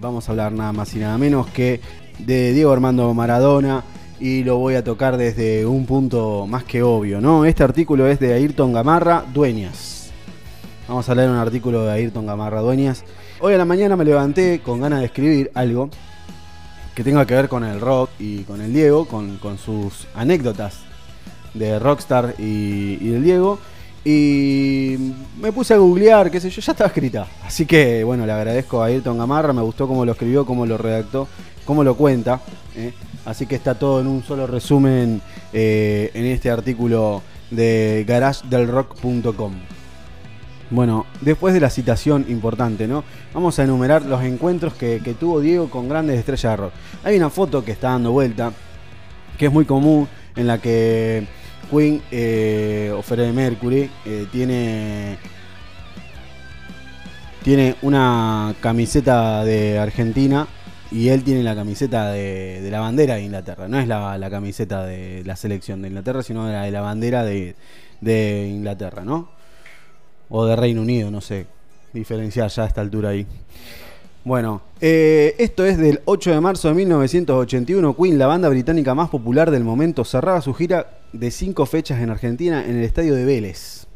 vamos a hablar nada más y nada menos que de Diego Armando Maradona y lo voy a tocar desde un punto más que obvio, ¿no? Este artículo es de Ayrton Gamarra Dueñas. Vamos a leer un artículo de Ayrton Gamarra Dueñas. Hoy a la mañana me levanté con ganas de escribir algo que tenga que ver con el rock y con el Diego, con, con sus anécdotas de Rockstar y, y del Diego. Y me puse a googlear, qué sé yo, ya estaba escrita. Así que bueno, le agradezco a Ayrton Gamarra, me gustó cómo lo escribió, cómo lo redactó, cómo lo cuenta. ¿eh? Así que está todo en un solo resumen eh, en este artículo de garagedelrock.com. Bueno, después de la citación importante, ¿no? Vamos a enumerar los encuentros que, que tuvo Diego con grandes estrellas de rock. Hay una foto que está dando vuelta, que es muy común, en la que Queen eh, o Freddie Mercury eh, tiene tiene una camiseta de Argentina y él tiene la camiseta de, la bandera de Inglaterra. No es la, la camiseta de la selección de Inglaterra, sino la de la bandera de, de Inglaterra, ¿no? O de Reino Unido, no sé. Diferenciar ya a esta altura ahí. Bueno, eh, esto es del 8 de marzo de 1981. Queen, la banda británica más popular del momento, cerraba su gira de cinco fechas en Argentina en el estadio de Vélez.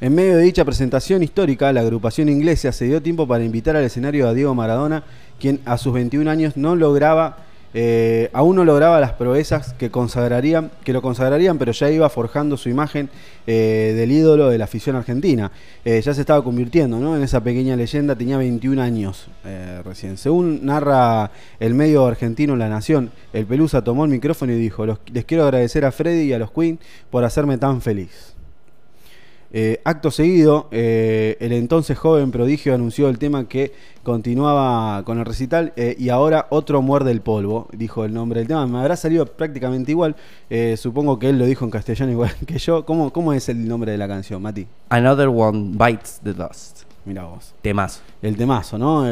En medio de dicha presentación histórica, la agrupación inglesa se dio tiempo para invitar al escenario a Diego Maradona, quien a sus 21 años no lograba, eh, aún no lograba las proezas que, consagrarían, que lo consagrarían, pero ya iba forjando su imagen eh, del ídolo de la afición argentina. Eh, ya se estaba convirtiendo ¿no? en esa pequeña leyenda, tenía 21 años eh, recién. Según narra el medio argentino La Nación, el Pelusa tomó el micrófono y dijo, "Los- les quiero agradecer a Freddy y a los Queen por hacerme tan feliz. Eh, acto seguido, eh, el entonces joven prodigio anunció el tema que continuaba con el recital eh, y ahora otro muerde el polvo, dijo el nombre del tema. Me habrá salido prácticamente igual, supongo que él lo dijo en castellano igual que yo. ¿Cómo, cómo es el nombre de la canción, Mati? Another One Bites the Dust. Mira vos. Temazo. El temazo, ¿no? Uno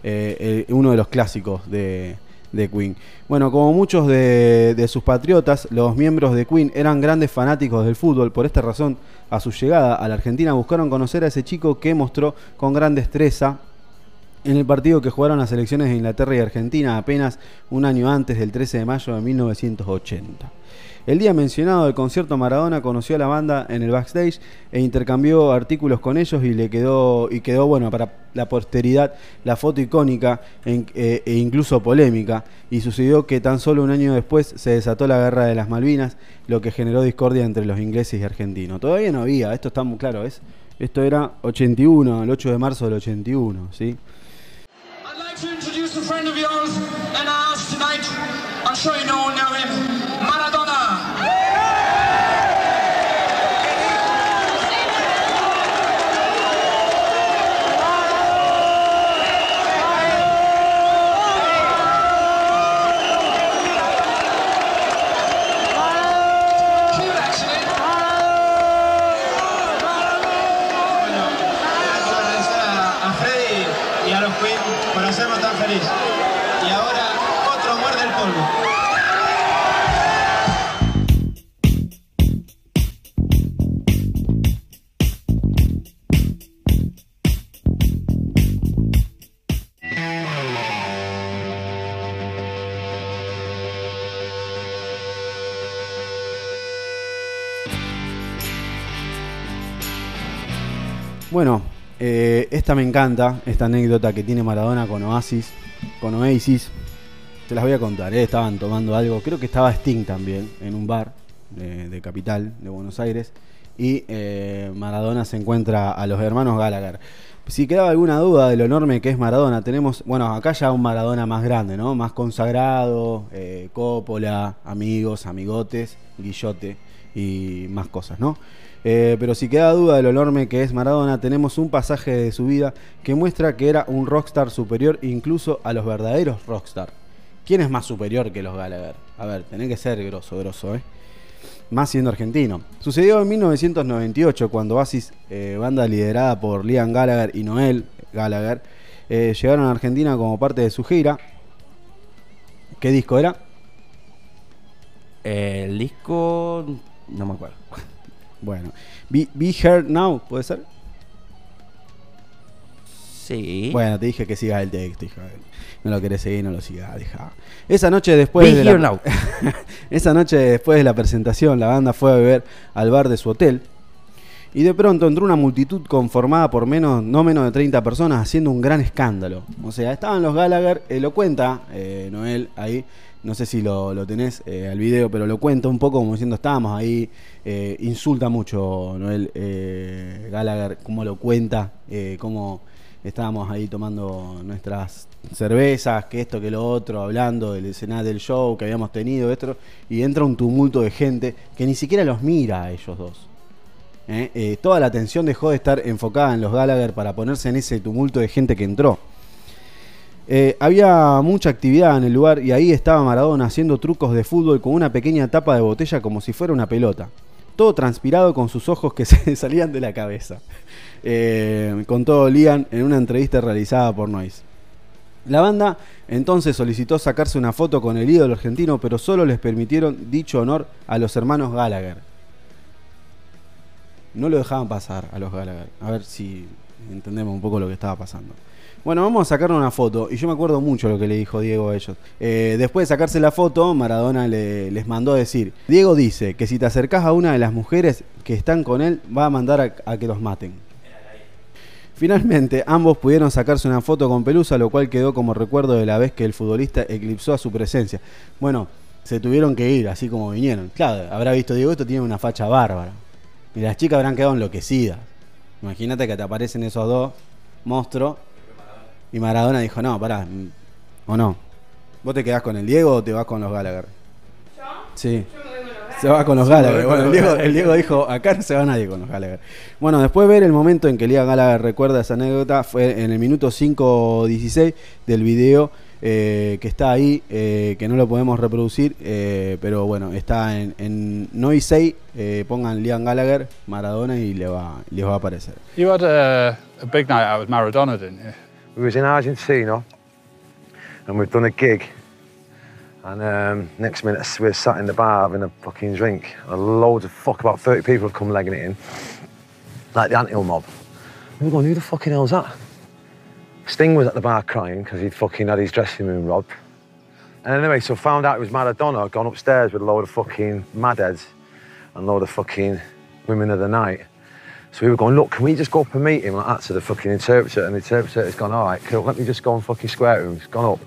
de los clásicos de, de Queen. Bueno, como muchos de, sus patriotas, los miembros de Queen eran grandes fanáticos del fútbol. Por esta razón, a su llegada a la Argentina buscaron conocer a ese chico que mostró con gran destreza en el partido que jugaron las selecciones de Inglaterra y Argentina apenas un año antes del 13 de mayo de 1980. El día mencionado del concierto Maradona conoció a la banda en el backstage e intercambió artículos con ellos y le quedó y quedó bueno para la posteridad la foto icónica eh, e incluso polémica y sucedió que tan solo un año después se desató la guerra de las Malvinas, lo que generó discordia entre los ingleses y argentinos. Todavía no había, esto está muy claro, ¿es? Esto era 81, el 8 de marzo del 81, ¿sí? I'd like to introduce a friend of yours and. I'm sure you know Bueno, eh, esta me encanta, esta anécdota que tiene Maradona con Oasis, con Oasis. Te las voy a contar, ¿eh? estaban tomando algo, creo que estaba Sting también, en un bar de, de Capital, de Buenos Aires. Y eh, Maradona se encuentra a los hermanos Gallagher. Si quedaba alguna duda de lo enorme que es Maradona, tenemos, bueno, acá ya un Maradona más grande, ¿no? Más consagrado, eh, Coppola, amigos, amigotes, Guillote y más cosas, ¿no? Eh, pero si queda duda de lo enorme que es Maradona, tenemos un pasaje de su vida que muestra que era un rockstar superior incluso a los verdaderos rockstar. ¿Quién es más superior que los Gallagher? A ver, tenés que ser grosso, grosso, ¿eh? Más siendo argentino. Sucedió en 1998 cuando Oasis, eh, banda liderada por Liam Gallagher y Noel Gallagher, eh, llegaron a Argentina como parte de su gira. ¿Qué disco era? El disco. No me acuerdo. Bueno, Be, Be Here Now, ¿puede ser? Sí. Bueno, te dije que sigas el texto, hija. No lo querés seguir, no lo sigas, deja. Esa noche después Be de here la... now. Esa noche después de la presentación, la banda fue a beber al bar de su hotel. Y de pronto entró una multitud conformada por menos, no menos de 30 personas haciendo un gran escándalo. O sea, estaban los Gallagher, eh, lo cuenta eh, Noel ahí, no sé si lo, lo tenés eh, al video, pero lo cuenta un poco como diciendo estábamos ahí, eh, insulta mucho Noel eh, Gallagher, cómo lo cuenta, cómo estábamos ahí tomando nuestras cervezas, que esto, que lo otro, hablando del escenario del show que habíamos tenido, esto, y entra un tumulto de gente que ni siquiera los mira a ellos dos. toda la atención dejó de estar enfocada en los Gallagher para ponerse en ese tumulto de gente que entró. Eh, había mucha actividad en el lugar y ahí estaba Maradona haciendo trucos de fútbol con una pequeña tapa de botella como si fuera una pelota. Todo transpirado con sus ojos que se salían de la cabeza. Eh, contó Lian en una entrevista realizada por Noise. La banda entonces solicitó sacarse una foto con el ídolo argentino, pero solo les permitieron dicho honor a los hermanos Gallagher. No lo dejaban pasar a los Gallagher. A ver si entendemos un poco lo que estaba pasando. Bueno, vamos a sacarnos una foto. Y yo me acuerdo mucho lo que le dijo Diego a ellos. Eh, después de sacarse la foto, Maradona le- les mandó a decir: Diego dice que si te acercás a una de las mujeres que están con él, va a mandar a, a que los maten. Finalmente, ambos pudieron sacarse una foto con Pelusa, lo cual quedó como recuerdo de la vez que el futbolista eclipsó a su presencia. Bueno, se tuvieron que ir, así como vinieron. Claro, habrá visto Diego, esto tiene una facha bárbara. Y las chicas habrán quedado enloquecidas. Imagínate que te aparecen esos dos monstruos. Y Maradona dijo, no, pará. ¿O no? ¿Vos te quedás con el Diego o te vas con los Gallagher? ¿Yo? Sí. Se va con los Gallagher. Bueno, el Diego, el Diego dijo, acá no se va nadie con los Gallagher. Bueno, después de ver el momento en que Liam Gallagher recuerda esa anécdota, fue en el minuto 5.16 del video eh, que está ahí, eh, que no lo podemos reproducir, eh, pero bueno, está en, en Noisei, eh, pongan Liam Gallagher, Maradona y le va, les va a aparecer. You had a, a big night out with Maradona, didn't you? We was in Argentina and we've done a gig. And um, next minute we're sat in the bar having a fucking drink. And loads of fuck, about 30 people have come legging it in. Like the Anthill mob. And we're going, who the fucking hell's that? Sting was at the bar crying because he'd fucking had his dressing room robbed. And anyway, so found out it was Maradona, gone upstairs with a load of fucking madheads and a load of fucking women of the night. So we were going, look, can we just go up and meet him like that to the fucking interpreter? And the interpreter's gone, all right, cool, let me just go and fucking square him. He's gone up,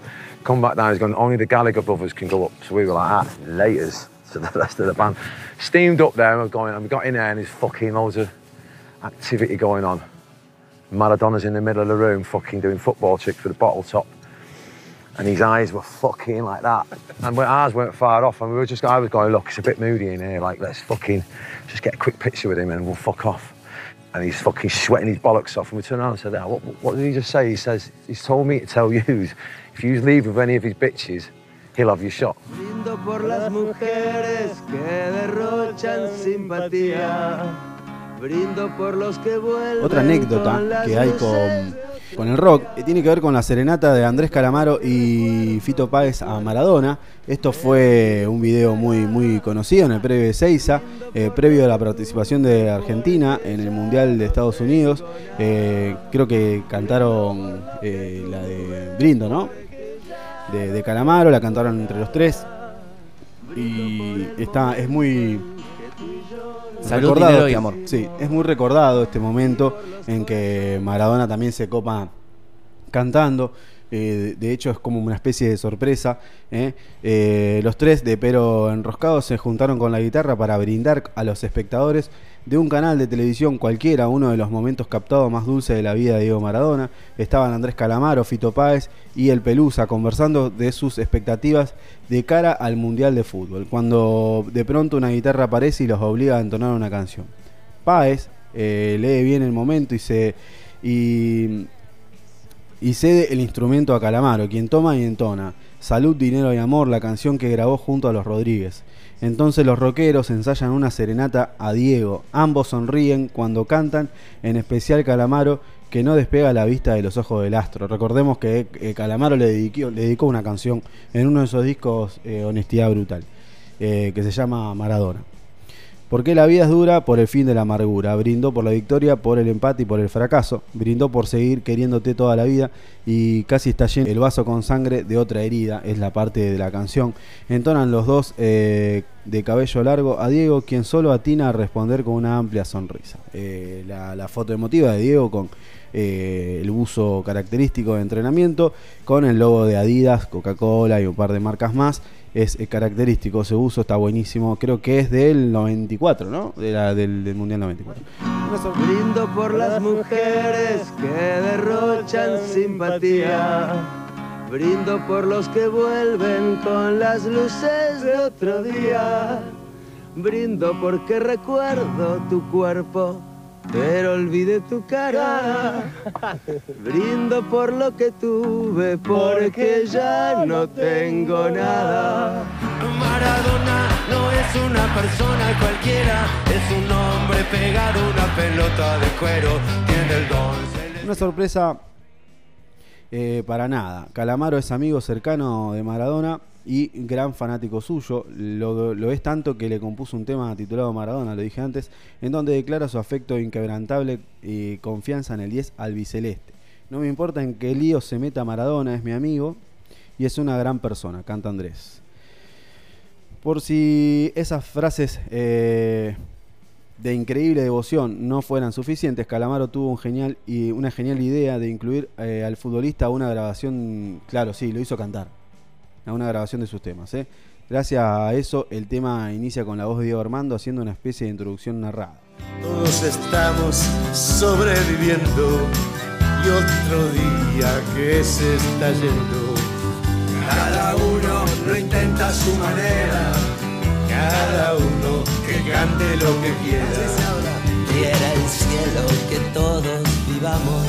come back down, he's gone, only the Gallagher brothers can go up. So we were like, ah, laters to the rest of the band. Steamed up there and we're going, and we got in there and there's fucking loads of activity going on. Maradona's in the middle of the room fucking doing football tricks with a bottle top. And his eyes were fucking like that. And ours weren't far off. And we were just, I was going, look, it's a bit moody in here. Like, let's fucking just get a quick picture with him and we'll fuck off. And he's fucking sweating his bollocks off. And we turn around and said, "Ah, what, what did he just say? He says, he's told me to tell you, if you leave with any of his bitches, he'll have you shot. Brindo por las mujeres que derrochan simpatía. Brindo por los que vuelven Otra anécdota que hay con, con el rock tiene que ver con la serenata de Andrés Calamaro y Fito Páez a Maradona. Esto fue un video muy, muy conocido en el previo de Seiza, eh, previo a la participación de Argentina en el Mundial de Estados Unidos. Eh, creo que cantaron eh, la de Brindo, ¿no? De, de Calamaro, la cantaron entre los tres. Y está, es muy, Salud, recordado dinero este- amor. Sí, es muy recordado este momento en que Maradona también se copa cantando. eh, de hecho, es como una especie de sorpresa. ¿eh? Eh, los tres de pelo enroscado se juntaron con la guitarra para brindar a los espectadores de un canal de televisión cualquiera uno de los momentos captados más dulces de la vida de Diego Maradona. Estaban Andrés Calamaro, Fito Páez y el Pelusa conversando de sus expectativas de cara al Mundial de Fútbol. Cuando de pronto una guitarra aparece y los obliga a entonar una canción. Páez eh, lee bien el momento y se y, y cede el instrumento a Calamaro, quien toma y entona Salud, Dinero y Amor, la canción que grabó junto a los Rodríguez. Entonces los rockeros ensayan una serenata a Diego. Ambos sonríen cuando cantan, en especial Calamaro, que no despega la vista de los ojos del astro. Recordemos que eh, Calamaro le dedicó, una canción en uno de esos discos, eh, Honestidad Brutal, eh, que se llama Maradona. Porque la vida es dura por el fin de la amargura. Brindó por la victoria, por el empate y por el fracaso. Brindó por seguir queriéndote toda la vida y casi está lleno el vaso con sangre de otra herida. Es la parte de la canción. Entonan los dos eh, de cabello largo a Diego, quien solo atina a responder con una amplia sonrisa. Eh, la, foto emotiva de Diego con eh, el buzo característico de entrenamiento, con el logo de Adidas, Coca-Cola y un par de marcas más. Es eh, característico ese buzo, está buenísimo. Creo que es del 94, ¿no? De la- del, del Mundial 94. Brindo por las mujeres que derrochan simpatía. Brindo por los que vuelven con las luces de otro día. Brindo porque recuerdo tu cuerpo, pero olvidé tu cara. Brindo por lo que tuve, porque ya no tengo nada. Maradona no es una persona cualquiera, es un hombre pegado a una pelota de cuero, tiene el don. Una sorpresa eh, para nada. Calamaro es amigo cercano de Maradona y gran fanático suyo. Lo, es tanto que le compuso un tema titulado Maradona, lo dije antes, en donde declara su afecto inquebrantable y confianza en el 10 albiceleste. No me importa en qué lío se meta Maradona, es mi amigo y es una gran persona, canta Andrés. Por si esas frases eh, de increíble devoción no fueran suficientes, Calamaro tuvo un genial y una genial idea de incluir eh, al futbolista una grabación, claro, sí, lo hizo cantar, a una grabación de sus temas. ¿eh? Gracias a eso, el tema inicia con la voz de Diego Armando haciendo una especie de introducción narrada. Todos estamos sobreviviendo y otro día que se está yendo. Cada uno lo intenta a su manera, cada uno que cante lo que quiera. Quiera el cielo que todos vivamos,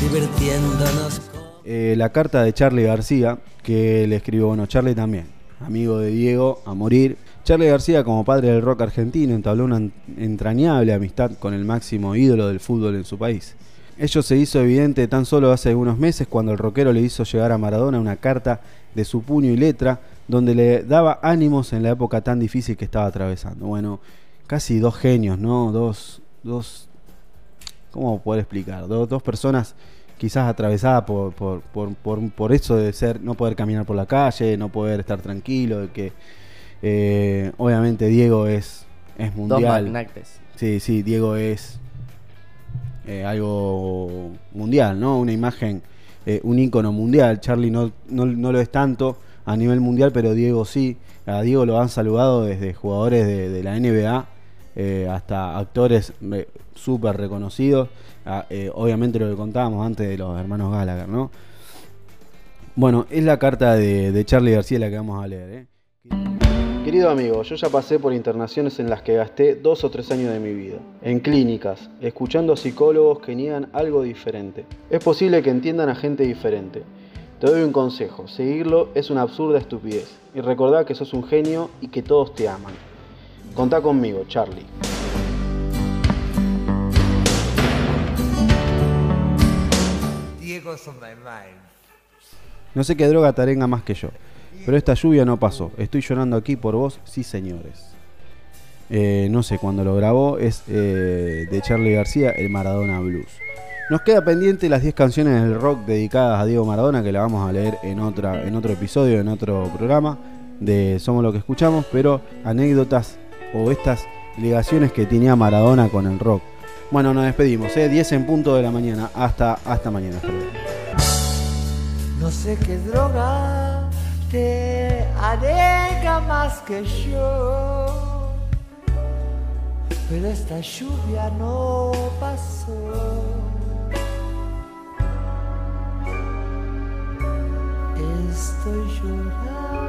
divirtiéndonos con... Eh, la carta de Charlie García, que le escribió, bueno, Charlie también, amigo de Diego, a morir. Charlie García, como padre del rock argentino, entabló una en- entrañable amistad con el máximo ídolo del fútbol en su país. Ello se hizo evidente tan solo hace algunos meses cuando el rockero le hizo llegar a Maradona una carta de su puño y letra donde le daba ánimos en la época tan difícil que estaba atravesando. Bueno, casi dos genios, ¿no? Dos, dos ¿cómo poder explicar? Do- dos personas quizás atravesadas por, por, por, por, eso de ser, no poder caminar por la calle, no poder estar tranquilo, de que eh, obviamente Diego es, es Dos mundial. magnates. Sí, sí, Diego es eh, algo mundial, ¿no? Una imagen, eh, un ícono mundial. Charlie no, no, no lo es tanto a nivel mundial, pero Diego sí. A Diego lo han saludado desde jugadores de, de la NBA eh, hasta actores re- súper reconocidos. Ah, eh, obviamente lo que contábamos antes de los hermanos Gallagher, ¿no? Bueno, es la carta de, de Charlie García la que vamos a leer, ¿eh? Querido amigo, yo ya pasé por internaciones en las que gasté dos o tres años de mi vida. En clínicas, escuchando a psicólogos que niegan algo diferente. Es posible que entiendan a gente diferente. Te doy un consejo, seguirlo es una absurda estupidez. Y recordá que sos un genio y que todos te aman. Contá conmigo, Charlie. Diego's on my mind. No sé qué droga te arenga más que yo, pero esta lluvia no pasó. Estoy llorando aquí por vos, sí señores. Eh, no sé cuándo lo grabó, es eh, de Charlie García, el Maradona Blues. Nos queda pendiente las 10 canciones del rock dedicadas a Diego Maradona, que la vamos a leer en, otra, en otro episodio, en otro programa de Somos lo que escuchamos, pero anécdotas o estas ligaciones que tenía Maradona con el rock. Bueno, nos despedimos, ¿eh? 10 en punto de la mañana. Hasta, hasta mañana. No sé qué droga te alega más que yo, pero esta lluvia no pasó. Estoy llorando.